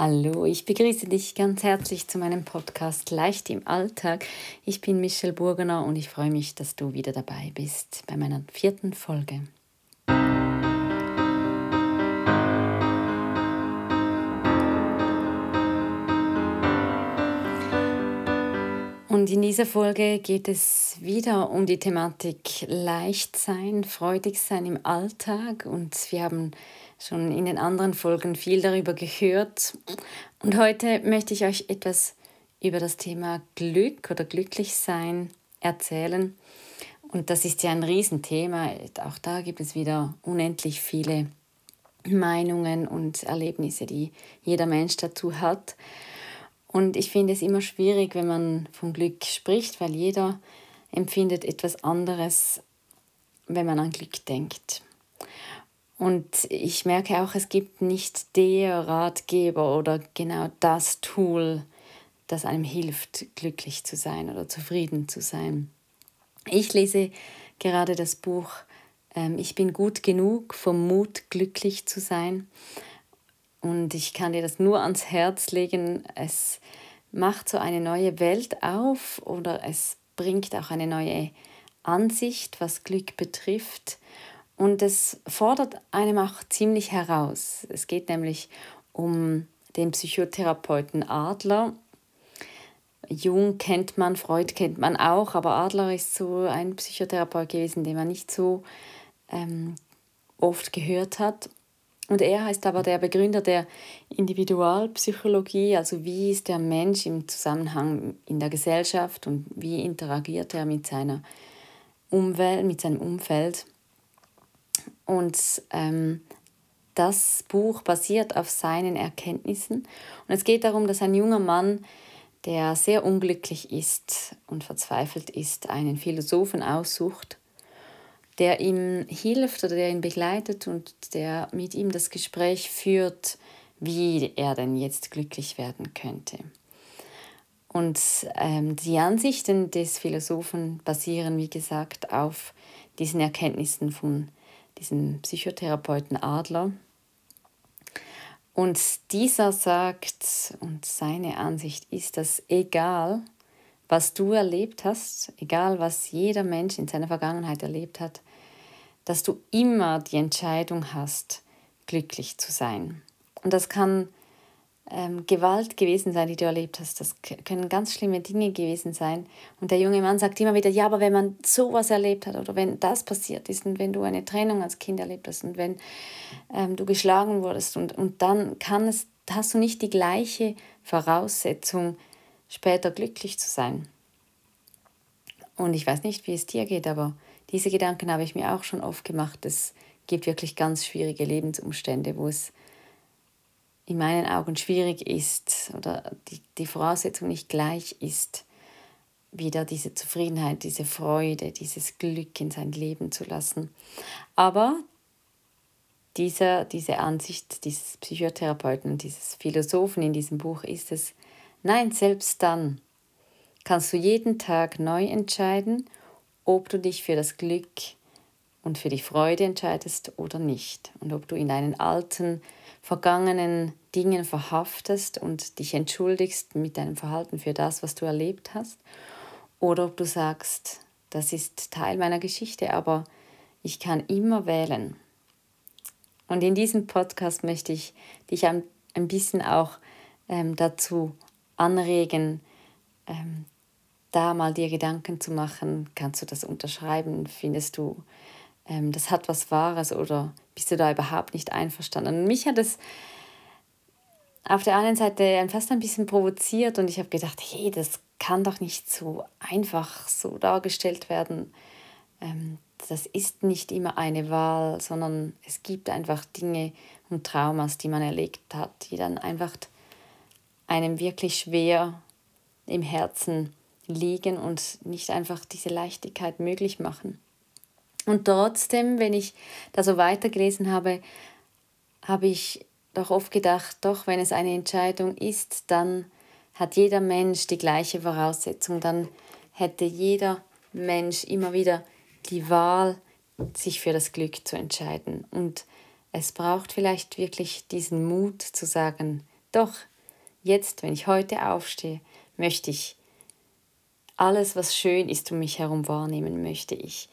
Hallo, ich begrüße dich ganz herzlich zu meinem Podcast Leicht im Alltag. Ich bin Michelle Burgener und ich freue mich, dass du wieder dabei bist bei meiner vierten Folge. Und in dieser Folge geht es wieder um die Thematik leicht sein, freudig sein im Alltag. Und wir haben schon in den anderen Folgen viel darüber gehört. Und heute möchte ich euch etwas über das Thema Glück oder Glücklichsein erzählen. Und das ist ja ein Riesenthema. Auch da gibt es wieder unendlich viele Meinungen und Erlebnisse, die jeder Mensch dazu hat. Und ich finde es immer schwierig, wenn man von Glück spricht, weil jeder empfindet etwas anderes, wenn man an Glück denkt. Und ich merke auch, es gibt nicht der Ratgeber oder genau das Tool, das einem hilft, glücklich zu sein oder zufrieden zu sein. Ich lese gerade das Buch ähm, Ich bin gut genug vom Mut, glücklich zu sein. Und ich kann dir das nur ans Herz legen. Es macht so eine neue Welt auf oder es bringt auch eine neue Ansicht, was Glück betrifft. Und es fordert einem auch ziemlich heraus. Es geht nämlich um den Psychotherapeuten Adler. Jung kennt man, Freud kennt man auch, aber Adler ist so ein Psychotherapeut gewesen, den man nicht so ähm, oft gehört hat. Und er ist aber der Begründer der Individualpsychologie, also wie ist der Mensch im Zusammenhang in der Gesellschaft und wie interagiert er mit seiner Umwelt, mit seinem Umfeld. Und ähm, das Buch basiert auf seinen Erkenntnissen. Und es geht darum, dass ein junger Mann, der sehr unglücklich ist und verzweifelt ist, einen Philosophen aussucht, der ihm hilft oder der ihn begleitet und der mit ihm das Gespräch führt, wie er denn jetzt glücklich werden könnte. Und ähm, die Ansichten des Philosophen basieren, wie gesagt, auf diesen Erkenntnissen von diesen Psychotherapeuten Adler. Und dieser sagt, und seine Ansicht ist, dass egal, was du erlebt hast, egal was jeder Mensch in seiner Vergangenheit erlebt hat, dass du immer die Entscheidung hast, glücklich zu sein. Und das kann ähm, Gewalt gewesen sein, die du erlebt hast. Das können ganz schlimme Dinge gewesen sein. Und der junge Mann sagt immer wieder, ja, aber wenn man sowas erlebt hat oder wenn das passiert ist und wenn du eine Trennung als Kind erlebt hast und wenn ähm, du geschlagen wurdest und, und dann kann es, hast du nicht die gleiche Voraussetzung, später glücklich zu sein. Und ich weiß nicht, wie es dir geht, aber diese Gedanken habe ich mir auch schon oft gemacht. Es gibt wirklich ganz schwierige Lebensumstände, wo es in meinen Augen schwierig ist oder die, die Voraussetzung nicht gleich ist, wieder diese Zufriedenheit, diese Freude, dieses Glück in sein Leben zu lassen. Aber dieser, diese Ansicht dieses Psychotherapeuten dieses Philosophen in diesem Buch ist es, nein, selbst dann kannst du jeden Tag neu entscheiden, ob du dich für das Glück und für die Freude entscheidest oder nicht. Und ob du in deinen alten vergangenen Dingen verhaftest und dich entschuldigst mit deinem Verhalten für das, was du erlebt hast, oder ob du sagst, das ist Teil meiner Geschichte, aber ich kann immer wählen. Und in diesem Podcast möchte ich dich ein, bisschen auch ähm, dazu anregen, ähm, da mal dir Gedanken zu machen. Kannst du das unterschreiben? Findest du, ähm, das hat was Wahres oder bist du da überhaupt nicht einverstanden? Und mich hat es auf der einen Seite fast ein bisschen provoziert und ich habe gedacht, hey, das kann doch nicht so einfach so dargestellt werden. Ähm, das ist nicht immer eine Wahl, sondern es gibt einfach Dinge und Traumas, die man erlebt hat, die dann einfach einem wirklich schwer im Herzen liegen und nicht einfach diese Leichtigkeit möglich machen. Und trotzdem, wenn ich da so weitergelesen habe, habe ich doch oft gedacht, doch wenn es eine Entscheidung ist, dann hat jeder Mensch die gleiche Voraussetzung, dann hätte jeder Mensch immer wieder die Wahl, sich für das Glück zu entscheiden. Und es braucht vielleicht wirklich diesen Mut zu sagen, doch, jetzt, wenn ich heute aufstehe, möchte ich alles, was schön ist um mich herum wahrnehmen, möchte ich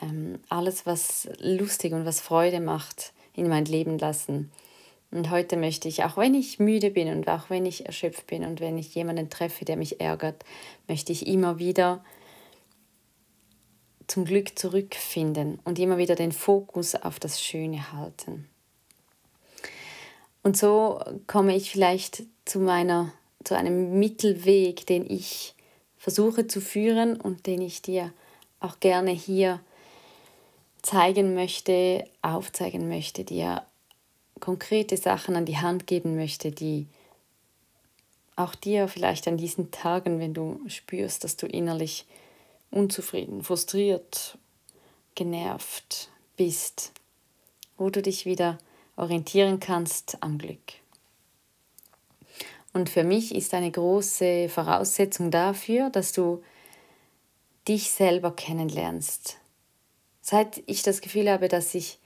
ähm, alles, was lustig und was Freude macht, in mein Leben lassen. Und heute möchte ich, auch wenn ich müde bin und auch wenn ich erschöpft bin und wenn ich jemanden treffe, der mich ärgert, möchte ich immer wieder zum Glück zurückfinden und immer wieder den Fokus auf das Schöne halten. Und so komme ich vielleicht zu meiner zu einem Mittelweg, den ich versuche zu führen und den ich dir auch gerne hier zeigen möchte, aufzeigen möchte, dir konkrete Sachen an die Hand geben möchte, die auch dir vielleicht an diesen Tagen, wenn du spürst, dass du innerlich unzufrieden, frustriert, genervt bist, wo du dich wieder orientieren kannst am Glück. Und für mich ist eine große Voraussetzung dafür, dass du dich selber kennenlernst. Seit ich das Gefühl habe, dass ich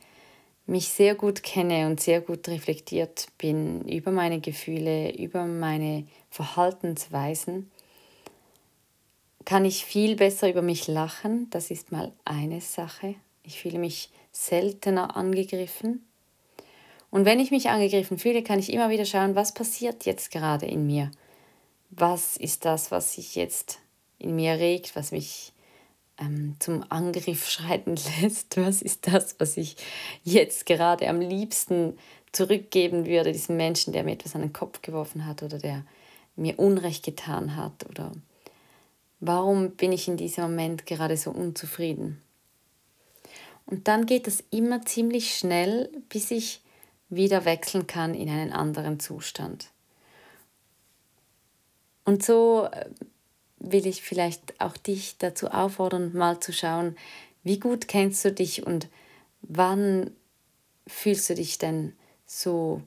mich sehr gut kenne und sehr gut reflektiert bin über meine Gefühle, über meine Verhaltensweisen, kann ich viel besser über mich lachen. Das ist mal eine Sache. Ich fühle mich seltener angegriffen. Und wenn ich mich angegriffen fühle, kann ich immer wieder schauen, was passiert jetzt gerade in mir. Was ist das, was sich jetzt in mir regt, was mich ähm, zum Angriff schreiten lässt? Was ist das, was ich jetzt gerade am liebsten zurückgeben würde, diesem Menschen, der mir etwas an den Kopf geworfen hat oder der mir Unrecht getan hat? Oder warum bin ich in diesem Moment gerade so unzufrieden? Und dann geht das immer ziemlich schnell, bis ich wieder wechseln kann in einen anderen Zustand. Und so äh, will ich vielleicht auch dich dazu auffordern, mal zu schauen, wie gut kennst du dich und wann fühlst du dich denn so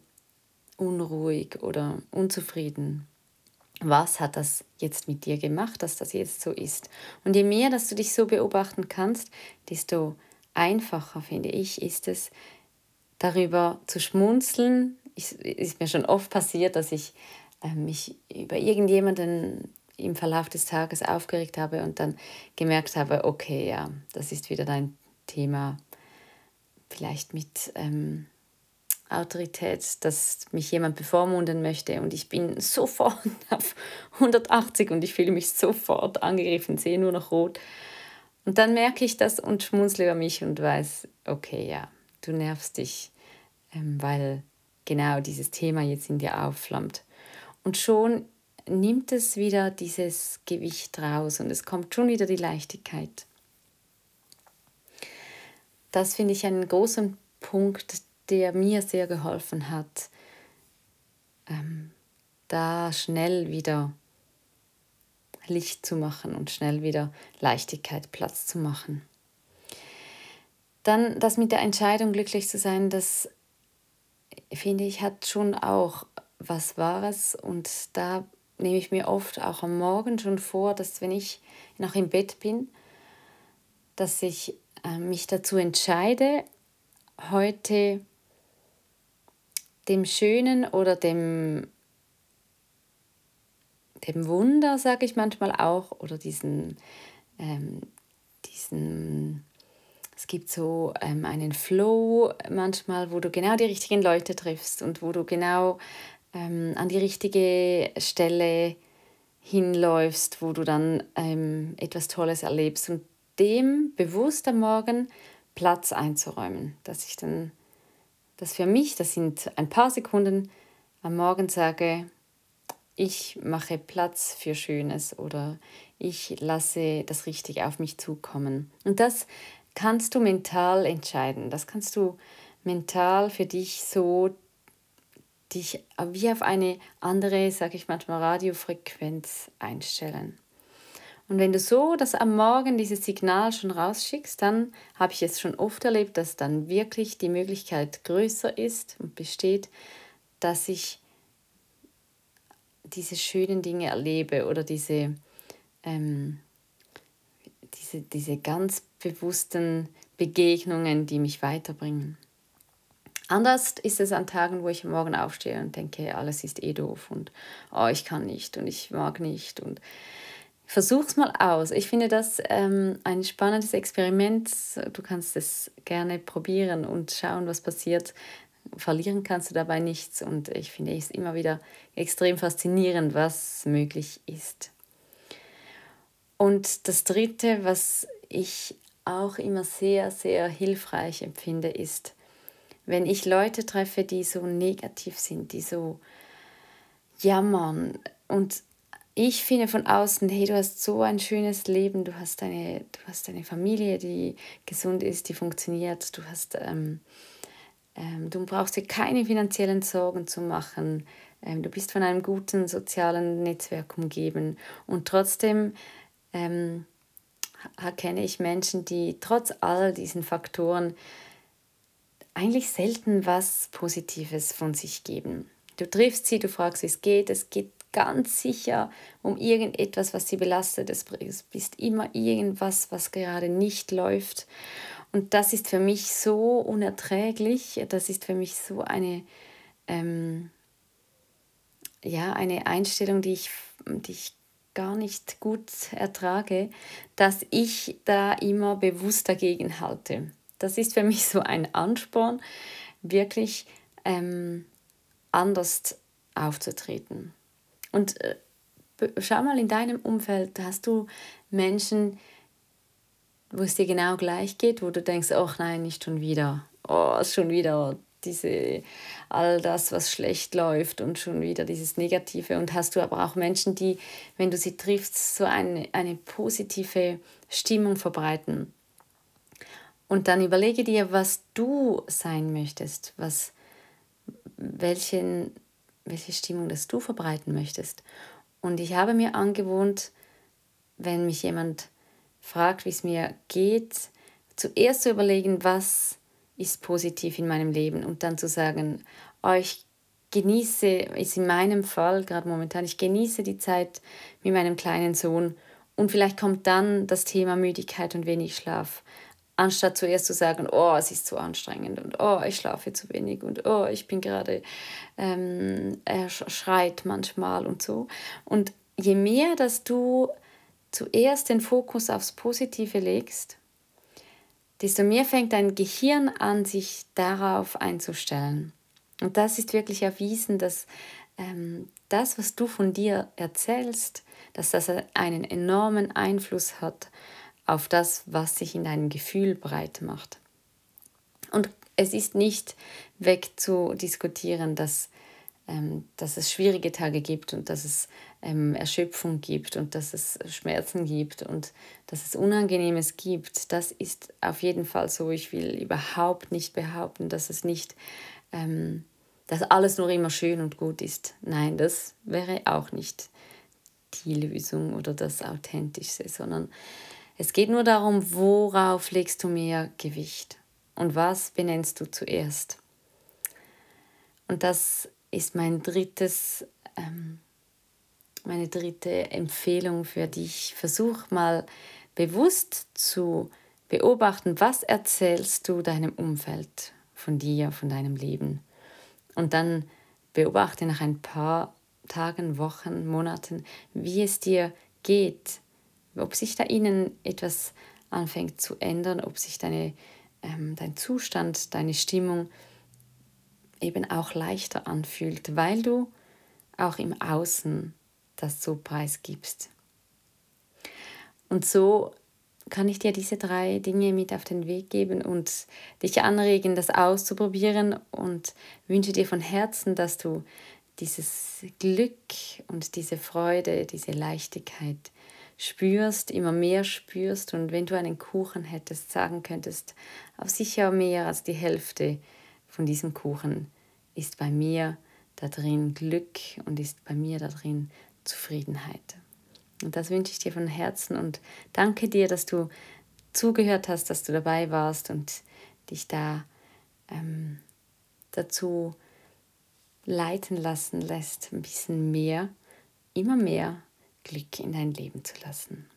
unruhig oder unzufrieden? Was hat das jetzt mit dir gemacht, dass das jetzt so ist? Und je mehr, dass du dich so beobachten kannst, desto einfacher, finde ich, ist es, darüber zu schmunzeln. Es ist mir schon oft passiert, dass ich äh, mich über irgendjemanden im Verlauf des Tages aufgeregt habe und dann gemerkt habe, okay, ja, das ist wieder dein Thema, vielleicht mit ähm, Autorität, dass mich jemand bevormunden möchte und ich bin sofort auf 180 und ich fühle mich sofort angegriffen, sehe nur noch rot. Und dann merke ich das und schmunzle über mich und weiß, okay, ja, du nervst dich, ähm, weil genau dieses Thema jetzt in dir aufflammt. Und schon nimmt es wieder dieses Gewicht raus und es kommt schon wieder die Leichtigkeit. Das finde ich einen großen Punkt, der mir sehr geholfen hat, ähm, da schnell wieder Licht zu machen und schnell wieder Leichtigkeit Platz zu machen. Dann das mit der Entscheidung, glücklich zu sein, das finde ich, hat schon auch was Wahres. Und da nehme ich mir oft auch am Morgen schon vor, dass wenn ich noch im Bett bin, dass ich äh, mich dazu entscheide, heute dem Schönen oder dem, dem Wunder, sage ich manchmal auch, oder diesen, ähm, diesen es gibt so ähm, einen Flow manchmal, wo du genau die richtigen Leute triffst und wo du genau ähm, an die richtige Stelle hinläufst, wo du dann ähm, etwas Tolles erlebst und dem bewusst am Morgen Platz einzuräumen, dass ich dann, dass für mich, das sind ein paar Sekunden, am Morgen sage, ich mache Platz für Schönes oder ich lasse das Richtige auf mich zukommen. Und das kannst du mental entscheiden. Das kannst du mental für dich so dich wie auf eine andere, sage ich manchmal, Radiofrequenz einstellen. Und wenn du so das am Morgen dieses Signal schon rausschickst, dann habe ich es schon oft erlebt, dass dann wirklich die Möglichkeit größer ist und besteht, dass ich diese schönen Dinge erlebe oder diese, ähm, diese, diese ganz bewussten Begegnungen, die mich weiterbringen. Anders ist es an Tagen, wo ich am Morgen aufstehe und denke, alles ist eh doof und oh, ich kann nicht und ich mag nicht und versuch's mal aus. Ich finde das ähm, ein spannendes Experiment. Du kannst es gerne probieren und schauen, was passiert. Verlieren kannst du dabei nichts und ich finde es immer wieder extrem faszinierend, was möglich ist. Und das Dritte, was ich auch immer sehr, sehr hilfreich empfinde, ist, wenn ich Leute treffe, die so negativ sind, die so jammern. Und ich finde von außen, hey, du hast so ein schönes Leben, du hast eine, du hast eine Familie, die gesund ist, die funktioniert, du hast, ähm, ähm, du brauchst dir keine finanziellen Sorgen zu machen, ähm, du bist von einem guten sozialen Netzwerk umgeben. Und trotzdem ähm, kenne ich Menschen, die trotz all diesen Faktoren eigentlich selten was Positives von sich geben. Du triffst sie, du fragst, wie es geht, es geht ganz sicher um irgendetwas, was sie belastet. Es ist immer irgendwas, was gerade nicht läuft. Und das ist für mich so unerträglich. Das ist für mich so eine, ähm, ja, eine Einstellung, die ich, die ich gar nicht gut ertrage, dass ich da immer bewusst dagegen halte. Das ist für mich so ein Ansporn, wirklich ähm, anders aufzutreten. Und äh, schau mal in deinem Umfeld, hast du Menschen, wo es dir genau gleich geht, wo du denkst, ach nein, nicht schon wieder, oh, schon wieder diese, all das, was schlecht läuft und schon wieder dieses Negative. Und hast du aber auch Menschen, die, wenn du sie triffst, so eine, eine positive Stimmung verbreiten. Und dann überlege dir, was du sein möchtest, was, welchen, welche Stimmung das du verbreiten möchtest. Und ich habe mir angewohnt, wenn mich jemand fragt, wie es mir geht, zuerst zu überlegen, was ist positiv in meinem Leben und dann zu sagen, oh, ich genieße, ist in meinem Fall gerade momentan, ich genieße die Zeit mit meinem kleinen Sohn und vielleicht kommt dann das Thema Müdigkeit und wenig Schlaf anstatt zuerst zu sagen, oh, es ist zu anstrengend und oh, ich schlafe zu wenig und oh, ich bin gerade, ähm, er schreit manchmal und so. Und je mehr, dass du zuerst den Fokus aufs Positive legst, desto mehr fängt dein Gehirn an, sich darauf einzustellen. Und das ist wirklich erwiesen, dass ähm, das, was du von dir erzählst, dass das einen enormen Einfluss hat auf das, was sich in deinem Gefühl breit macht. Und es ist nicht wegzudiskutieren, dass, ähm, dass es schwierige Tage gibt und dass es ähm, Erschöpfung gibt und dass es Schmerzen gibt und dass es Unangenehmes gibt. Das ist auf jeden Fall so. Ich will überhaupt nicht behaupten, dass es nicht, ähm, dass alles nur immer schön und gut ist. Nein, das wäre auch nicht die Lösung oder das Authentische, sondern es geht nur darum, worauf legst du mehr Gewicht und was benennst du zuerst. Und das ist mein drittes, ähm, meine dritte Empfehlung für dich. Versuch mal bewusst zu beobachten, was erzählst du deinem Umfeld von dir, von deinem Leben. Und dann beobachte nach ein paar Tagen, Wochen, Monaten, wie es dir geht, ob sich da innen etwas anfängt zu ändern, ob sich deine, ähm, dein Zustand, deine Stimmung eben auch leichter anfühlt, weil du auch im Außen das so preisgibst. Und so kann ich dir diese drei Dinge mit auf den Weg geben und dich anregen, das auszuprobieren und wünsche dir von Herzen, dass du dieses Glück und diese Freude, diese Leichtigkeit spürst, immer mehr spürst und wenn du einen Kuchen hättest, sagen könntest, auf sicher mehr als die Hälfte von diesem Kuchen ist bei mir da drin Glück und ist bei mir da drin Zufriedenheit. Und das wünsche ich dir von Herzen und danke dir, dass du zugehört hast, dass du dabei warst und dich da ähm, dazu leiten lassen lässt, ein bisschen mehr, immer mehr Glück in dein Leben zu lassen.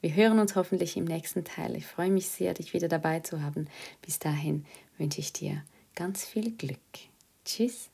Wir hören uns hoffentlich im nächsten Teil. Ich freue mich sehr, dich wieder dabei zu haben. Bis dahin wünsche ich dir ganz viel Glück. Tschüss.